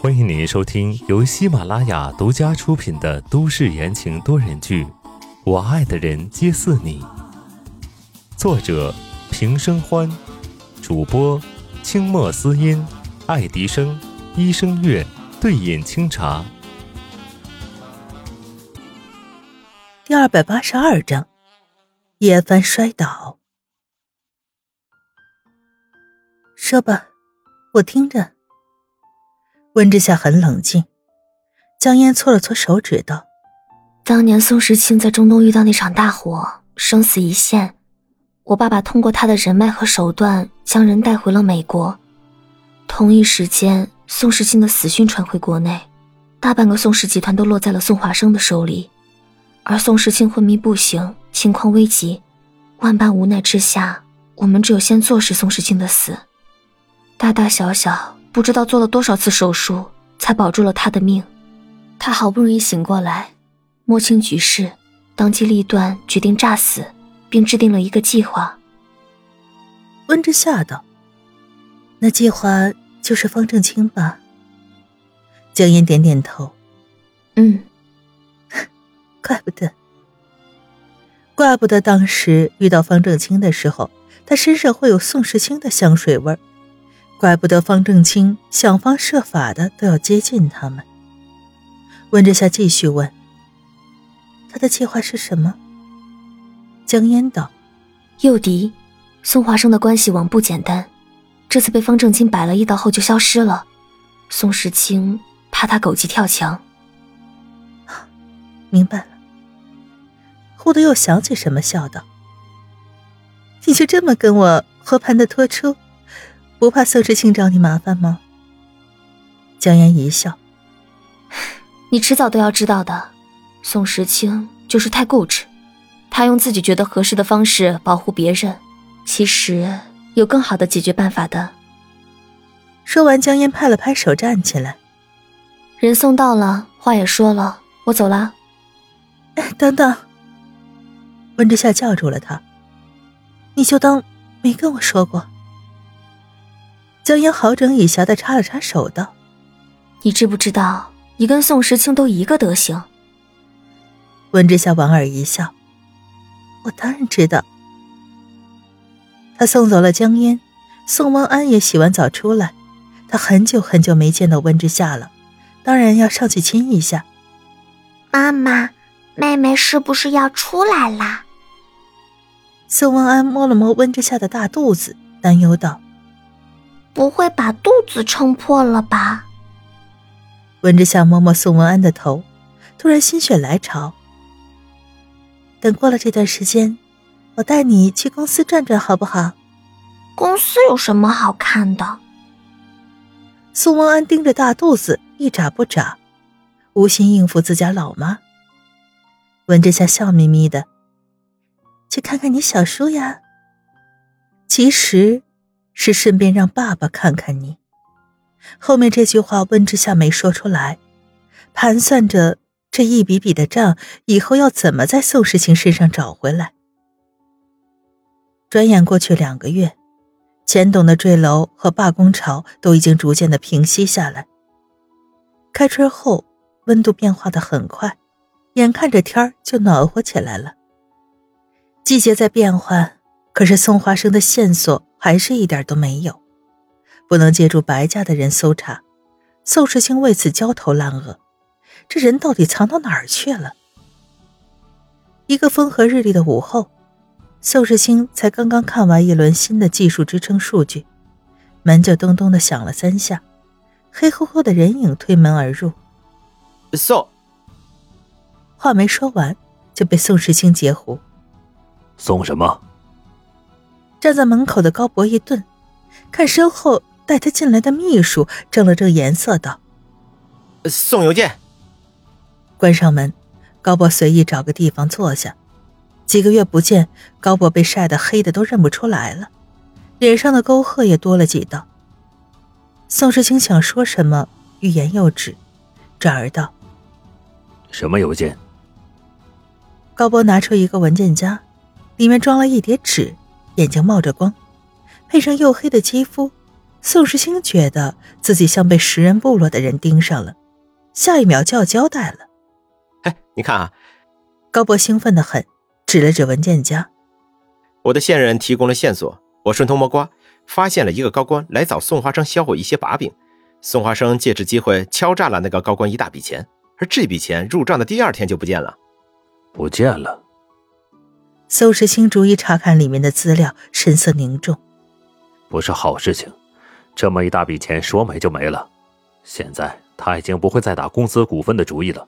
欢迎您收听由喜马拉雅独家出品的都市言情多人剧《我爱的人皆似你》，作者平生欢，主播清墨思音、爱迪生、一生月、对饮清茶。第二百八十二章，叶帆摔倒。说吧，我听着。温之夏很冷静，江烟搓了搓手指道：“当年宋时清在中东遇到那场大火，生死一线，我爸爸通过他的人脉和手段将人带回了美国。同一时间，宋时清的死讯传回国内，大半个宋氏集团都落在了宋华生的手里，而宋时清昏迷不醒，情况危急。万般无奈之下，我们只有先坐实宋时清的死。”大大小小不知道做了多少次手术，才保住了他的命。他好不容易醒过来，摸清局势，当机立断决定诈死，并制定了一个计划。温之夏道：“那计划就是方正清吧？”江烟点点头：“嗯，怪不得，怪不得当时遇到方正清的时候，他身上会有宋时清的香水味儿。”怪不得方正清想方设法的都要接近他们。温之夏继续问：“他的计划是什么？”江烟道：“诱敌，宋华生的关系网不简单，这次被方正清摆了一道后就消失了。宋时清怕他狗急跳墙。”明白了。忽的又想起什么，笑道：“你就这么跟我和盘的托出？”不怕宋时清找你麻烦吗？江烟一笑：“ 你迟早都要知道的。宋时清就是太固执，他用自己觉得合适的方式保护别人，其实有更好的解决办法的。”说完，江烟拍了拍手，站起来：“人送到了，话也说了，我走了。”等等！温之夏叫住了他：“你就当没跟我说过。”江烟好整以暇的插了插手，道：“你知不知道，你跟宋时清都一个德行？”温之夏莞尔一笑：“我当然知道。”他送走了江烟，宋汪安也洗完澡出来。他很久很久没见到温之夏了，当然要上去亲一下。妈妈，妹妹是不是要出来啦？宋汪安摸了摸温之夏的大肚子，担忧道。不会把肚子撑破了吧？温之夏摸摸宋文安的头，突然心血来潮。等过了这段时间，我带你去公司转转，好不好？公司有什么好看的？宋文安盯着大肚子，一眨不眨，无心应付自家老妈。温之夏笑眯眯的，去看看你小叔呀。其实。是顺便让爸爸看看你。后面这句话温之夏没说出来，盘算着这一笔笔的账以后要怎么在宋时清身上找回来。转眼过去两个月，钱董的坠楼和罢工潮都已经逐渐的平息下来。开春后温度变化的很快，眼看着天儿就暖和起来了。季节在变换，可是宋华生的线索。还是一点都没有，不能借助白家的人搜查。宋世清为此焦头烂额，这人到底藏到哪儿去了？一个风和日丽的午后，宋世清才刚刚看完一轮新的技术支撑数据，门就咚咚的响了三下，黑乎乎的人影推门而入。宋，话没说完就被宋世清截胡。送什么？站在门口的高博一顿，看身后带他进来的秘书，正了正颜色，道：“送邮件。”关上门，高博随意找个地方坐下。几个月不见，高博被晒得黑的都认不出来了，脸上的沟壑也多了几道。宋时清想说什么，欲言又止，转而道：“什么邮件？”高博拿出一个文件夹，里面装了一叠纸。眼睛冒着光，配上黝黑的肌肤，宋时清觉得自己像被食人部落的人盯上了，下一秒就要交代了。哎，你看啊！高博兴奋的很，指了指文件夹。我的线人提供了线索，我顺藤摸瓜，发现了一个高官来找宋华生销毁一些把柄。宋华生借此机会敲诈了那个高官一大笔钱，而这笔钱入账的第二天就不见了。不见了。邹时清逐一查看里面的资料，神色凝重。不是好事情，这么一大笔钱说没就没了。现在他已经不会再打公司股份的主意了，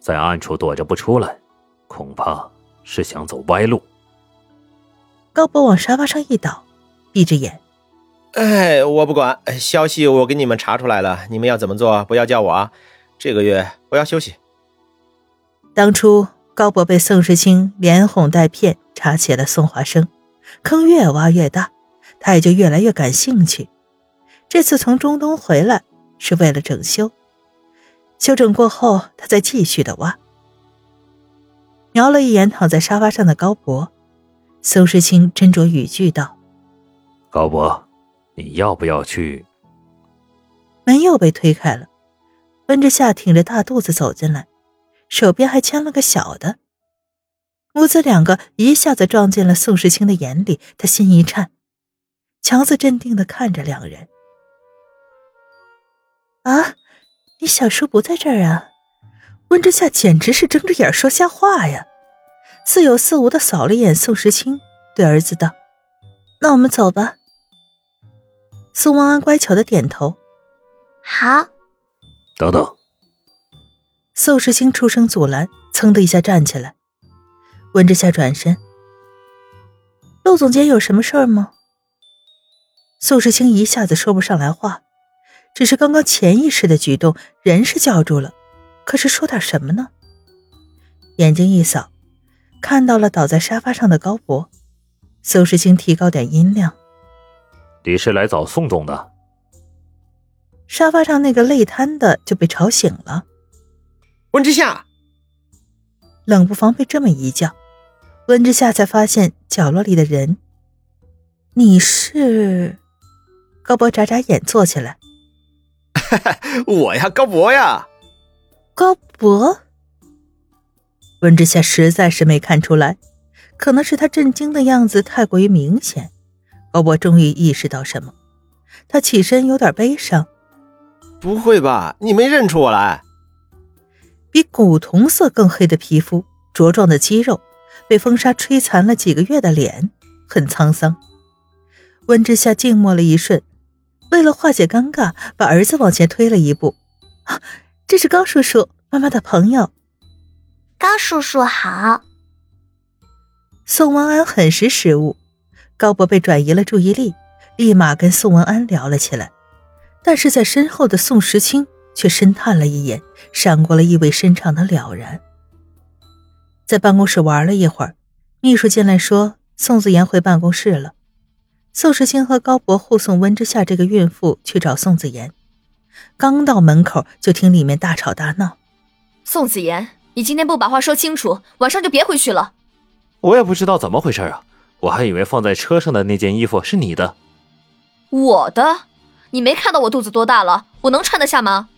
在暗处躲着不出来，恐怕是想走歪路。高博往沙发上一倒，闭着眼。哎，我不管，消息我给你们查出来了，你们要怎么做，不要叫我啊。这个月我要休息。当初高博被宋时清连哄带骗查起了宋华生，坑越挖越大，他也就越来越感兴趣。这次从中东回来是为了整修，修整过后他再继续的挖。瞄了一眼躺在沙发上的高博，宋时清斟酌语句道：“高博。”你要不要去？门又被推开了，温之夏挺着大肚子走进来，手边还牵了个小的。母子两个一下子撞进了宋时清的眼里，他心一颤，强子镇定的看着两人。啊，你小叔不在这儿啊？温之夏简直是睁着眼说瞎话呀！似有似无的扫了一眼宋时清，对儿子道：“那我们走吧。”宋王安乖巧的点头，好。等等，宋时清出声阻拦，噌的一下站起来。温之夏转身，陆总监有什么事儿吗？宋时清一下子说不上来话，只是刚刚潜意识的举动，人是叫住了，可是说点什么呢？眼睛一扫，看到了倒在沙发上的高博，宋时清提高点音量。你是来找宋总的？沙发上那个累瘫的就被吵醒了。温之夏，冷不防被这么一叫，温之夏才发现角落里的人。你是？高博眨眨眼，坐起来。我呀，高博呀。高博。温之夏实在是没看出来，可能是他震惊的样子太过于明显。高博终于意识到什么，他起身有点悲伤。不会吧，你没认出我来？比古铜色更黑的皮肤，茁壮的肌肉，被风沙吹残了几个月的脸，很沧桑。温之夏静默了一瞬，为了化解尴尬，把儿子往前推了一步。啊，这是高叔叔，妈妈的朋友。高叔叔好。宋文安很识时务。高博被转移了注意力，立马跟宋文安聊了起来，但是在身后的宋时清却深叹了一眼，闪过了意味深长的了然。在办公室玩了一会儿，秘书进来说宋子妍回办公室了。宋时清和高博护送温之夏这个孕妇去找宋子妍，刚到门口就听里面大吵大闹：“宋子妍，你今天不把话说清楚，晚上就别回去了。”我也不知道怎么回事啊。我还以为放在车上的那件衣服是你的，我的？你没看到我肚子多大了？我能穿得下吗？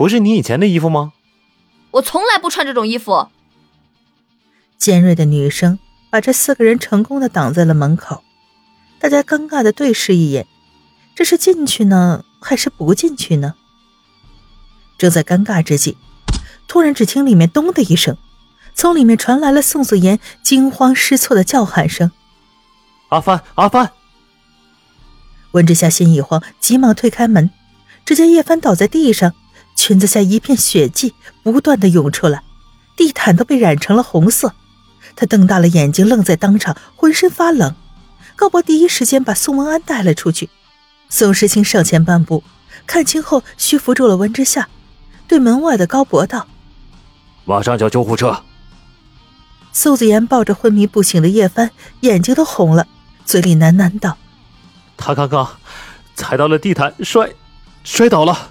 不是你以前的衣服吗？我从来不穿这种衣服。尖锐的女声把这四个人成功的挡在了门口，大家尴尬的对视一眼，这是进去呢，还是不进去呢？正在尴尬之际，突然只听里面咚的一声。从里面传来了宋子妍惊慌失措的叫喊声：“阿帆，阿帆！”温之夏心一慌，急忙推开门，只见叶帆倒在地上，裙子下一片血迹不断的涌出来，地毯都被染成了红色。他瞪大了眼睛，愣在当场，浑身发冷。高博第一时间把宋文安带了出去。宋时清上前半步，看清后虚扶住了温之夏，对门外的高博道：“马上叫救护车。”苏子言抱着昏迷不醒的叶帆，眼睛都红了，嘴里喃喃道：“他刚刚踩到了地毯，摔摔倒了。”